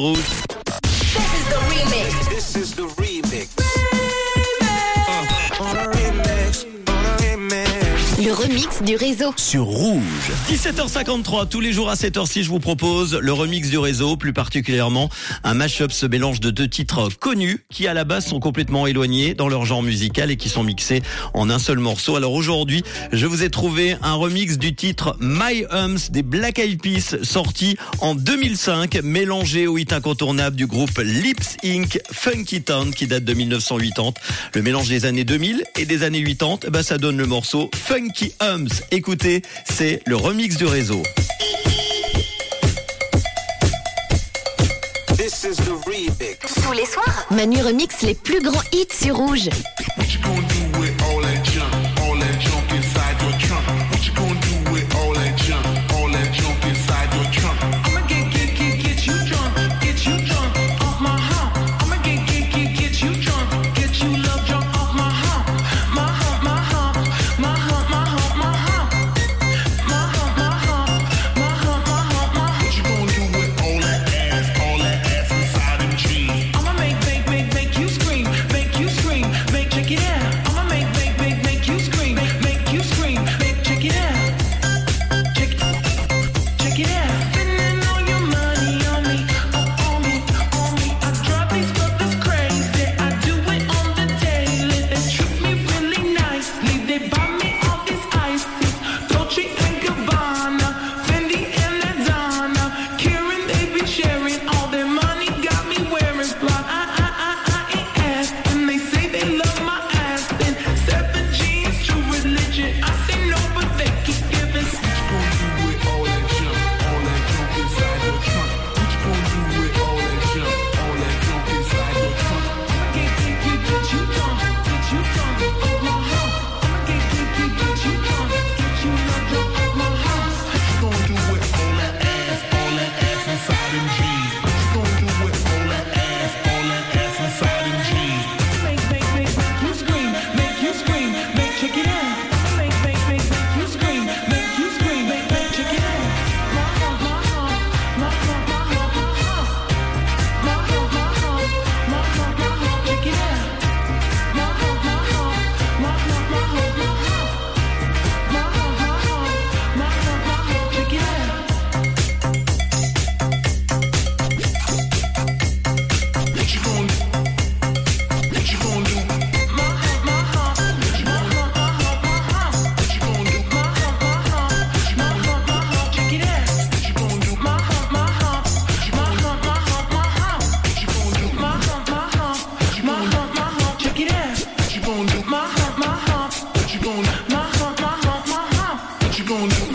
rouge. le remix du réseau. Sur Rouge. 17h53, tous les jours à 7h6, je vous propose le remix du réseau, plus particulièrement un mash-up, ce mélange de deux titres connus qui à la base sont complètement éloignés dans leur genre musical et qui sont mixés en un seul morceau. Alors aujourd'hui, je vous ai trouvé un remix du titre My Hums des Black Eyed Peas sorti en 2005, mélangé au hit incontournable du groupe Lips Inc. Funky Town qui date de 1980. Le mélange des années 2000 et des années 80, eh bah, ben, ça donne le morceau Funky Rocky Hums. Écoutez, c'est le remix du réseau. Tous les soirs, Manu remix les plus grands hits sur Rouge. gonna do?